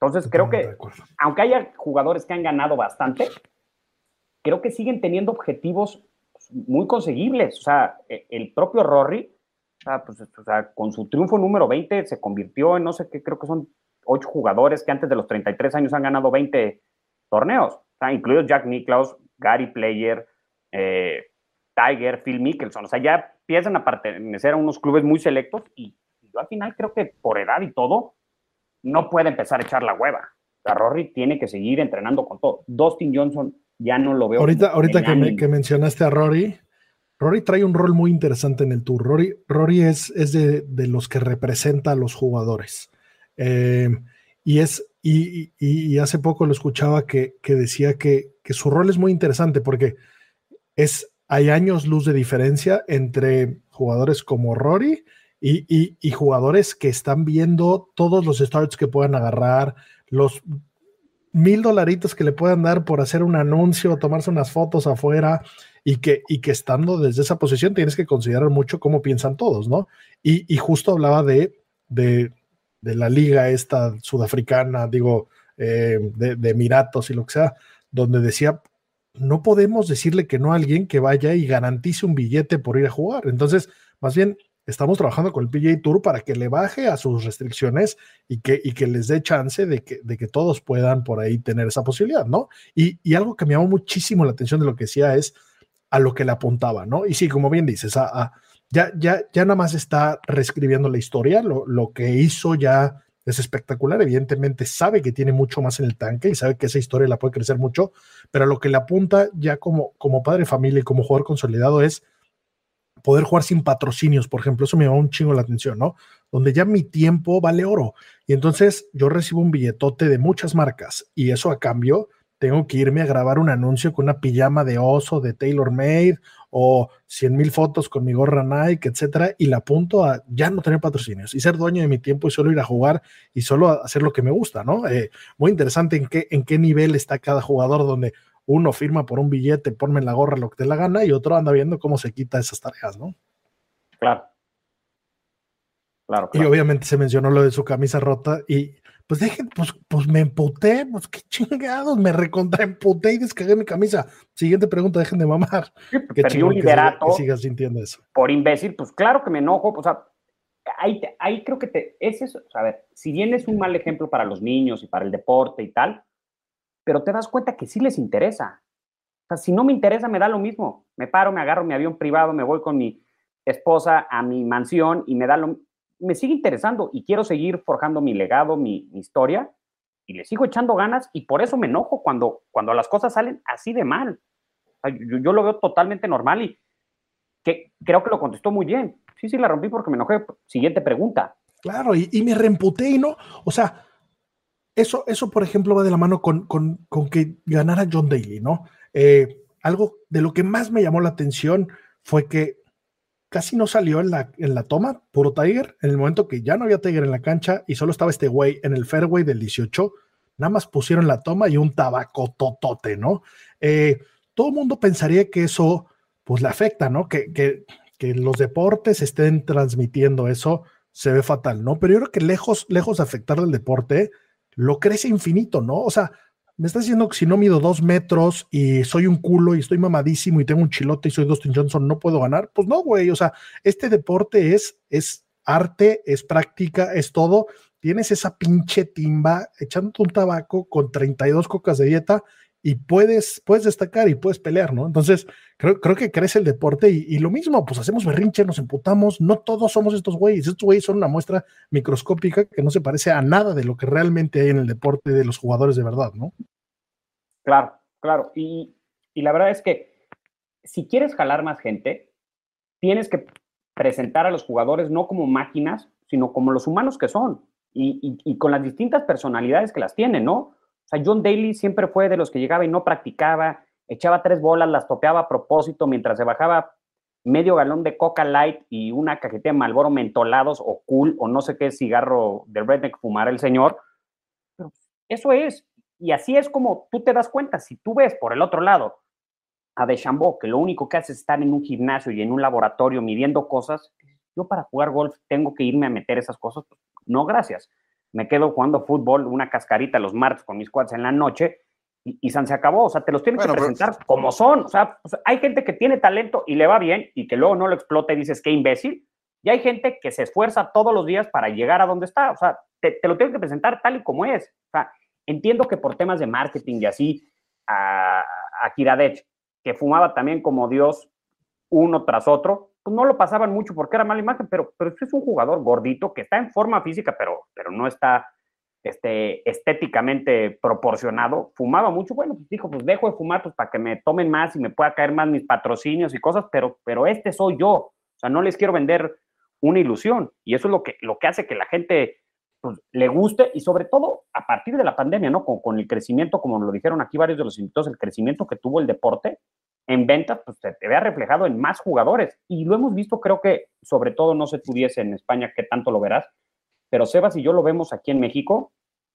Entonces, creo que, aunque haya jugadores que han ganado bastante, creo que siguen teniendo objetivos muy conseguibles. O sea, e, el propio Rory, pues, o sea, con su triunfo número 20, se convirtió en, no sé qué, creo que son ocho jugadores que antes de los 33 años han ganado 20 torneos, o sea, incluidos Jack Nicklaus, Gary Player, eh, Tiger, Phil Mickelson, o sea, ya empiezan a pertenecer a unos clubes muy selectos y, yo al final creo que por edad y todo, no puede empezar a echar la hueva. O sea, Rory tiene que seguir entrenando con todo. Dustin Johnson ya no lo veo. Ahorita, ahorita que, mencionaste a Rory, Rory trae un rol muy interesante en el tour. Rory, Rory es, es de, los que representa a los jugadores. Eh, y es, y, hace poco lo escuchaba que, decía que, que, su rol es muy interesante porque es, hay años luz de diferencia entre jugadores como Rory y, jugadores que están viendo todos los starts que puedan agarrar, los mil dolaritos que le puedan dar por hacer un anuncio, tomarse unas fotos afuera y que, y que estando desde esa posición tienes que considerar mucho cómo piensan todos, ¿no? Y, justo hablaba de, la liga esta sudafricana, digo, eh, de, de Emiratos y lo que sea, donde decía, no podemos decirle que no a alguien que vaya y garantice un billete por ir a jugar. Entonces, más bien, estamos trabajando con el PGA Tour para que le baje a sus restricciones y que, y que les dé chance de que, de que todos puedan por ahí tener esa posibilidad, ¿no? Y, y, algo que me llamó muchísimo la atención de lo que decía es a lo que le apuntaba, ¿no? Y sí, como bien dices, a, ya, ya, ya nada más está reescribiendo la historia, lo, lo que hizo ya es espectacular, evidentemente sabe que tiene mucho más en el tanque y sabe que esa historia la puede crecer mucho, pero lo que le apunta ya como, como padre de familia y como jugador consolidado es poder jugar sin patrocinios, por ejemplo, eso me llama un chingo la atención, ¿no? Donde ya mi tiempo vale oro. Y entonces yo recibo un billetote de muchas marcas y eso a cambio tengo que irme a grabar un anuncio con una pijama de oso de Taylor Made o 100 mil fotos con mi gorra Nike, etcétera, y la apunto a ya no tener patrocinios y ser dueño de mi tiempo y solo ir a jugar y solo hacer lo que me gusta, ¿no? Eh, muy interesante en qué, en qué nivel está cada jugador donde uno firma por un billete, ponme en la gorra lo que te la gana y otro anda viendo cómo se quita esas tareas, ¿no? Claro. Claro, Y obviamente se mencionó lo de su camisa rota y pues dejen, pues, pues me emputé, pues qué chingados, me recontra emputé y descargué mi camisa. Siguiente pregunta, dejen de mamar. Sí, pues, qué un liderato. Que, sigas sintiendo eso. Por imbécil, pues claro que me enojo, o sea, ahí, ahí creo que te, es eso, a ver, si bien es un mal ejemplo para los niños y para el deporte y tal, pero te das cuenta que sí les interesa. O sea, si no me interesa, me da lo mismo. Me paro, me agarro mi avión privado, me voy con mi esposa a mi mansión y me da lo me sigue interesando y quiero seguir forjando mi legado, mi, historia, y le sigo echando ganas y por eso me enojo cuando, cuando las cosas salen así de mal. yo, lo veo totalmente normal y que creo que lo contestó muy bien. Sí, sí, la rompí porque me enojé. Siguiente pregunta. Claro, y, me reemputé y no, o sea, eso, eso por ejemplo va de la mano con, con, con que ganara John Daly, ¿no? Eh, algo de lo que más me llamó la atención fue que casi no salió en la, en la toma, puro Tiger, en el momento que ya no había Tiger en la cancha y solo estaba este güey en el fairway del 18, nada más pusieron la toma y un tabaco totote, ¿no? Eh, todo el mundo pensaría que eso, pues le afecta, ¿no? Que, que, que los deportes estén transmitiendo eso se ve fatal, ¿no? Pero yo creo que lejos, lejos de afectar al deporte, lo crece infinito, ¿no? O sea, me estás diciendo que si no mido dos metros y soy un culo y estoy mamadísimo y tengo un chilote y soy Dustin Johnson, no puedo ganar. Pues no, güey. O sea, este deporte es, es arte, es práctica, es todo. Tienes esa pinche timba echándote un tabaco con 32 cocas de dieta y puedes, puedes destacar y puedes pelear, ¿no? Entonces, creo, creo que crece el deporte y, y, lo mismo, pues hacemos berrinche, nos emputamos, no todos somos estos güeyes, estos güeyes son una muestra microscópica que no se parece a nada de lo que realmente hay en el deporte de los jugadores de verdad, ¿no? Claro, claro, y, y la verdad es que si quieres jalar más gente, tienes que presentar a los jugadores no como máquinas, sino como los humanos que son y, con las distintas personalidades que las tienen, ¿no? O sea, John Daly siempre fue de los que llegaba y no practicaba, echaba tres bolas, las topeaba a propósito mientras se bajaba medio galón de Coca Light y una cajetilla de Malboro mentolados o cool o no sé qué cigarro de redneck fumar el señor. Pero eso es. Y así es como tú te das cuenta. Si tú ves por el otro lado a Deschambault, que lo único que hace es estar en un gimnasio y en un laboratorio midiendo cosas, yo para jugar golf tengo que irme a meter esas cosas. No, gracias me quedo jugando fútbol, una cascarita los martes con mis cuads en la noche y, y se acabó. O sea, te los tienes que presentar como son. O sea, hay gente que tiene talento y le va bien y que luego no lo explota y dices, qué imbécil. Y hay gente que se esfuerza todos los días para llegar a donde está. O sea, te, lo tienes que presentar tal y como es. O sea, entiendo que por temas de marketing y así, a, a Kiradech, que fumaba también como Dios uno tras otro, pues, no lo pasaban mucho porque era mala imagen, pero, pero es un jugador gordito que está en forma física, pero, pero no está este, estéticamente proporcionado. Fumaba mucho, bueno, pues dijo, pues dejo de fumar pues, para que me tomen más y me pueda caer más mis patrocinios y cosas, pero, pero este soy yo. O sea, no les quiero vender una ilusión. Y eso es lo que, lo que hace que la gente pues, le guste y sobre todo a partir de la pandemia, ¿no? Con, con, el crecimiento, como lo dijeron aquí varios de los invitados, el crecimiento que tuvo el deporte, en ventas, pues se te vea reflejado en más jugadores. Y lo hemos visto, creo que, sobre todo, no sé tú dices en España qué tanto lo verás, pero Sebas y yo lo vemos aquí en México.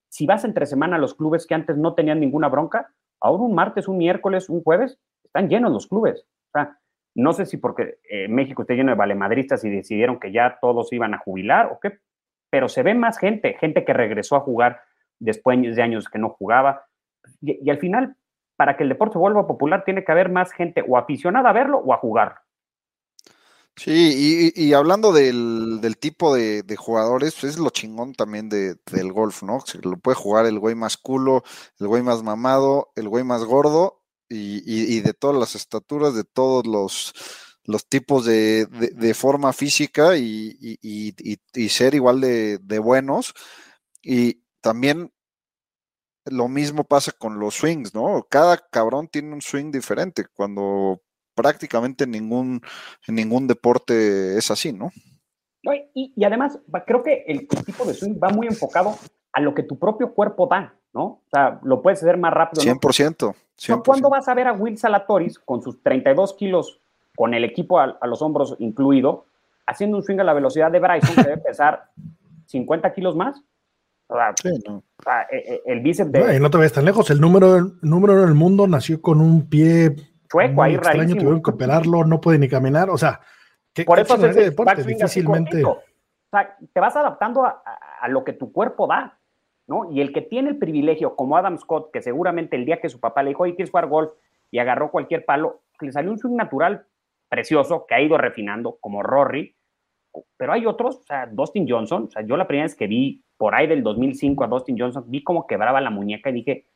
Si vas entre semana a los clubes que antes no tenían ninguna bronca, ahora un martes, un miércoles, un jueves, están llenos los clubes. O sea, no sé si porque eh, México está lleno de valemadristas y decidieron que ya todos iban a jubilar o qué, pero se ve más gente, gente que regresó a jugar después de años que no jugaba. y al final, para que el deporte vuelva popular tiene que haber más gente o aficionada a verlo o a jugar. Sí, y, hablando del, tipo de, jugadores, es lo chingón también de, del golf, ¿no? Se lo puede jugar el güey más culo, el güey más mamado, el güey más gordo y, de todas las estaturas, de todos los tipos de, forma física y, ser igual de, buenos. Y también lo mismo pasa con los swings, ¿no? Cada cabrón tiene un swing diferente. Cuando prácticamente ningún, en ningún deporte es así, ¿no? Y, y, además, creo que el, tipo de swing va muy enfocado a lo que tu propio cuerpo da, ¿no? O sea, lo puedes hacer más rápido. 100%. 100%. ¿Cuándo vas a ver a Will Salatoris con sus 32 kilos, con el equipo a, los hombros incluido, haciendo un swing a la velocidad de Bryson, que debe pesar 50 kilos más? O sea, sí, no. E, e, el bíceps de... No, te ves tan lejos. El número, el número del mundo nació con un pie chueco ahí extraño, tuvieron que operarlo, no puede ni caminar, o sea, ¿qué, por eso es deporte? Difícilmente. O sea, te vas adaptando a, lo que tu cuerpo da, ¿no? Y el que tiene el privilegio, como Adam Scott, que seguramente el día que su papá le dijo, oye, ¿quieres jugar golf? Y agarró cualquier palo, le salió un swing natural precioso que ha ido refinando, como Rory, pero hay otros, o sea, Dustin Johnson, o sea, yo la primera vez que vi por ahí del 2005 a Dustin Johnson, vi cómo quebraba la muñeca y dije,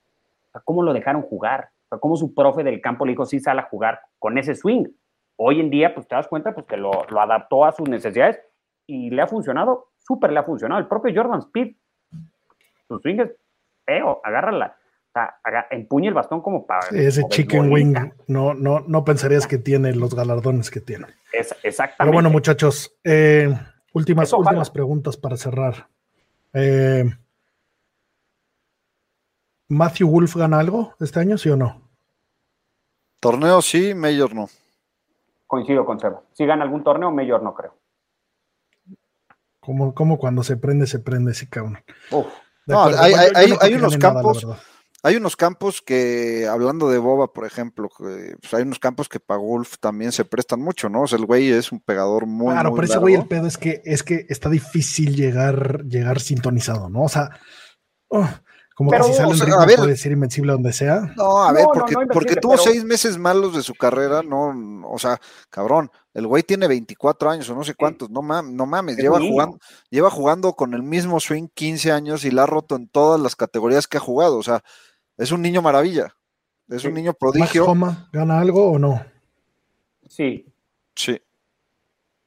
¿cómo lo dejaron jugar? sea, como su profe del campo le dijo, sí, sale a jugar con ese swing. Hoy en día, pues te das cuenta, pues que lo, lo adaptó a sus necesidades y le ha funcionado, súper le ha funcionado. El propio Jordan Speed, su swing es feo, agárrala. O sea, empuña el bastón como para... ese chicken wing, no, no, no pensarías que tiene los galardones que tiene. Es, exactamente. Pero bueno, muchachos, eh, últimas, últimas preguntas para cerrar. Eh, ¿Matthew Wolf gana algo este año, sí o no? Torneo sí, Mayor no. Coincido con Seba. Si gana algún torneo, Mayor no creo. Como, como cuando se prende, se prende ese cabrón. No, hay, unos campos. Hay unos campos que, hablando de Boba, por ejemplo, pues hay unos campos que para golf también se prestan mucho, ¿no? O sea, el güey es un pegador muy. Claro, pero ese güey el pedo es que es que está difícil llegar, llegar sintonizado, ¿no? O sea, oh, como que si sale el ritmo puede ser invencible donde sea. No, a ver, porque, porque tuvo seis meses malos de su carrera, no, o sea, cabrón, el güey tiene 24 años o no sé cuántos, no, mames, no mames, lleva jugando, lleva jugando con el mismo swing 15 años y la ha roto en todas las categorías que ha jugado, o sea, es un niño maravilla, es un niño prodigio. Homa gana algo o no? Sí. Sí.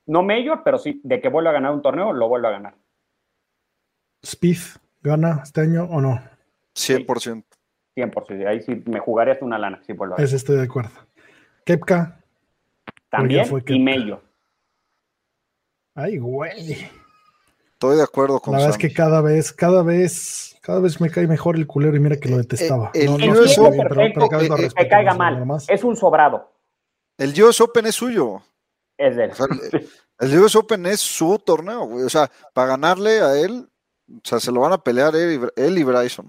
No mayor, pero sí, de que vuelva a ganar un torneo, lo vuelve a ganar. Speed gana este año o no? 100%. 100%. Ahí sí me jugaría hasta una lana. Sí, por Ese estoy de acuerdo. Kepka. También y Mello. Ay, güey. Estoy de acuerdo con La verdad es que cada vez, cada vez, cada vez me cae mejor el culero y mira que lo eh, detestaba. el, que caiga mal. Es un sobrado. El US Open es suyo. Es de él. el US Open es su torneo, güey. O sea, para ganarle a él, o sea, se lo van a pelear él y, Bryson.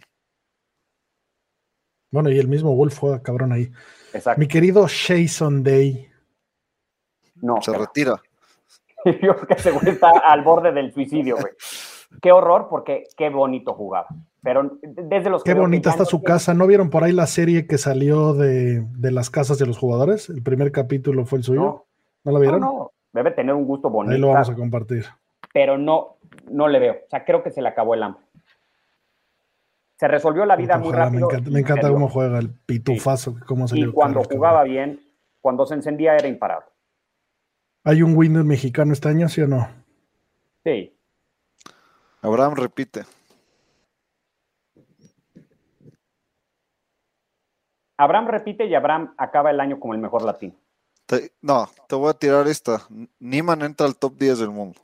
Bueno, y el mismo Wolf fue cabrón ahí. Exacto. Mi querido Jason Day. No. Se retira. Yo creo que güey está al borde del suicidio, güey. Qué horror, porque qué bonito jugaba. Pero desde los Qué bonita está su casa. ¿No vieron por ahí la serie que salió de, las casas de los jugadores? El primer capítulo fue el suyo. ¿No, ¿No la vieron? No, no. Debe tener un gusto bonito. Ahí lo vamos a compartir. Pero no, no le veo. O sea, creo que se le acabó el hambre. Se resolvió la vida muy rápido. Me encanta, cómo juega el pitufazo. Cómo y cuando jugaba bien, cuando se encendía era imparable. ¿Hay un Windows mexicano este año, sí o no? Sí. Abraham repite. Abraham repite y Abraham acaba el año como el mejor latino. no, te voy a tirar esta. Niman entra al top 10 del mundo.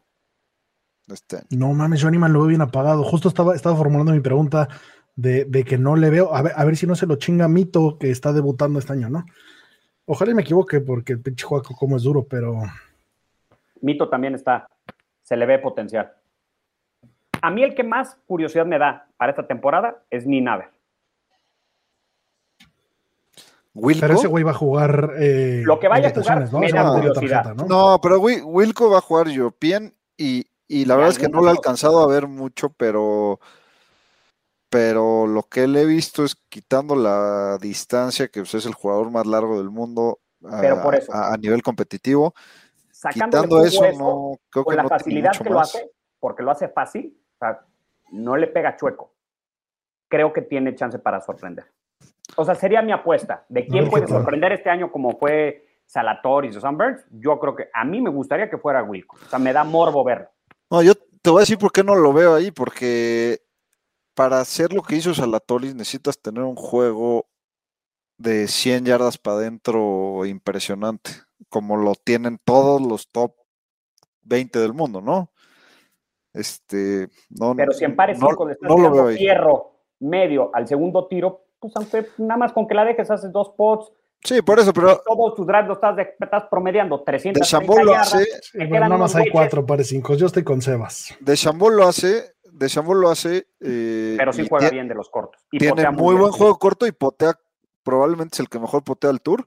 Este no mames, yo Animal lo veo bien apagado. Justo estaba, estaba formulando mi pregunta de, que no le veo. A ver, a ver, si no se lo chinga Mito, que está debutando este año, ¿no? Ojalá me equivoque, porque el pinche Juaco como es duro, pero. Mito también está. Se le ve potencial. A mí el que más curiosidad me da para esta temporada es Ninaver. Pero ese güey va a jugar. Eh, lo que vaya a jugar, ¿no? Me da curiosidad. ¿no? ¿no? pero Wilco va a jugar European y y la verdad es que no lo he alcanzado a ver mucho, pero pero lo que le he visto es quitando la distancia, que pues, es el jugador más largo del mundo a, Pero por eso. a- a nivel competitivo. Sacándole Quitando eso, no creo con que la no facilidad que lo hace, porque lo hace fácil, o sea, no le pega chueco. Creo que tiene chance para sorprender. O sea, sería mi apuesta. ¿De quién puede sorprender este año como fue Salatoris o Sunbirds? Yo creo que a mí me gustaría que fuera Wilco. O sea, me da morbo verlo. No, yo te voy a decir por qué no lo veo ahí, porque para hacer lo que hizo Salatoris necesitas tener un juego de 100 yardas para adentro impresionante, como lo tienen todos los top 20 del mundo, ¿no? Este, no, Pero si en pares no- 5 le estás no lo veo fierro medio al segundo tiro, pues aunque nada más con que la dejes haces dos pots, Sí, por eso, pero todos tus drives lo estás, de- estás promediando 300 de Chambol lo hace, pero nada más hay cuatro pares cinco. Yo estoy con Sebas. de Chambol lo hace, de Chambol lo hace, eh, pero sí juega bien de los cortos. Y tiene potea muy buen juego corto y potea, probablemente es el que mejor potea al tour,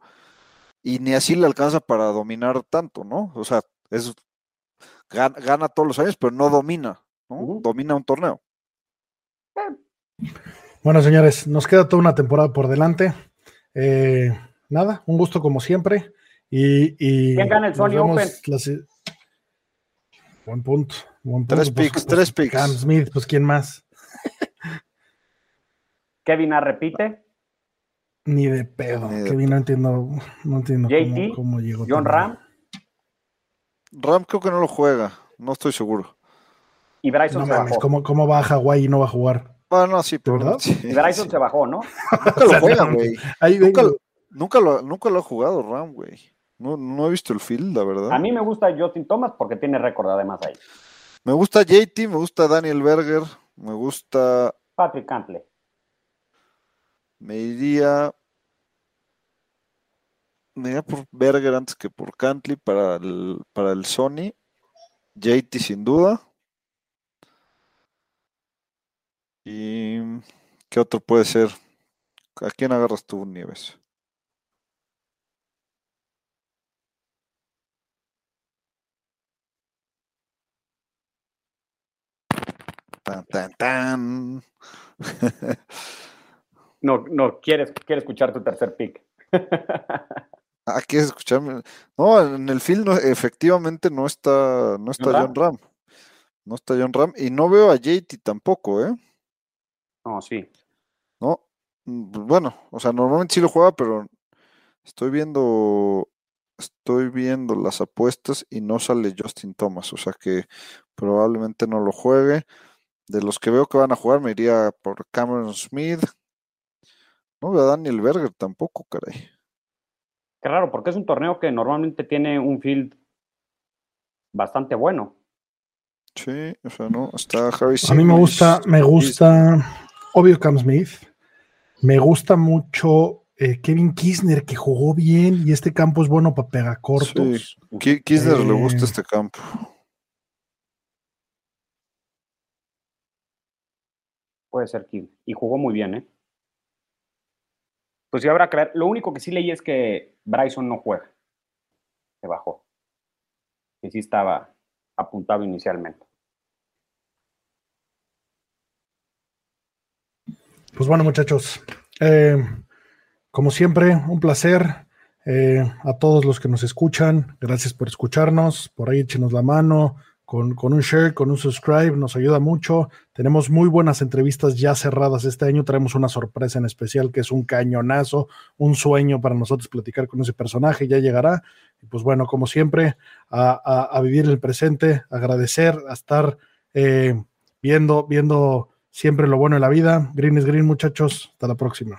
y ni así le alcanza para dominar tanto, ¿no? O sea, es gana, gana todos los años, pero no domina, ¿no? Ujú. Domina un torneo. Bueno, señores, nos queda toda una temporada por delante. Eh, nada, un gusto como siempre. Y, y ¿Quién gana el Sony Open? Buen punto. buen punto. Tres picks, tres picks. Cam Smith, pues quién más. Kevin A repite. Ni de pedo. Ni de Kevin, no entiendo, no entiendo cómo, JT, cómo llegó. John Ram Ram creo que no lo juega, no estoy seguro. y Bryson No se mames, bajó. ¿cómo, ¿cómo va a Hawái y no va a jugar? Bueno, sí, pero verdad? sí, Y Bryson sí. se bajó, ¿no? Nunca lo juega, güey. Ahí Nunca, lo- nunca, lo, nunca lo ha jugado Ram, güey. No, no he visto el field, la verdad. A mí me gusta Justin Thomas porque tiene récord además ahí. Me gusta JT, me gusta Daniel Berger, me gusta, Patrick Cantley. Me iría, me iría por Berger antes que por Cantley para el, para el Sony. JT sin duda. ¿Y qué otro puede ser? ¿A quién agarras tú, Nieves? Tan, tan, tan. No, no, quieres, quiere escuchar tu tercer pick. Ah, ¿quieres escucharme? No, en el film no- efectivamente no está, no está ¿John John Ram. No está John Ram. Y no veo a JT tampoco, ¿eh? No, sí. No. Mm, Bueno, o sea, normalmente sí lo juega, pero estoy viendo, estoy viendo las apuestas y no sale Justin Thomas, o sea que probablemente no lo juegue. De los que veo que van a jugar, me iría por Cameron Smith. No veo a Daniel Berger tampoco, caray. Qué raro, porque es un torneo que normalmente tiene un field bastante bueno. Sí, o sea, no, está Harry A mí me gusta, me gusta, obvio Cam Smith. Me gusta mucho eh, Kevin Kisner, que jugó bien y este campo es bueno para pegar cortos. Ki- Kisner le gusta Eh, este campo. Puede ser que. Y jugó muy bien, ¿eh? Pues sí, habrá que ver. Lo único que sí leí es que Bryson no juega. Se bajó. Que sí estaba apuntado inicialmente. Pues bueno, muchachos, eh, como siempre, un placer. eh, a todos los que nos escuchan, gracias por escucharnos. Por ahí échenos la mano con, con un share, con un subscribe, nos ayuda mucho. Tenemos muy buenas entrevistas ya cerradas este año. Traemos una sorpresa en especial que es un cañonazo, un sueño para nosotros platicar con ese personaje. Ya llegará. Y pues bueno, como siempre, a, a- vivir el presente, agradecer, a estar eh, viendo, viendo siempre lo bueno de la vida. Green is green, muchachos. Hasta la próxima.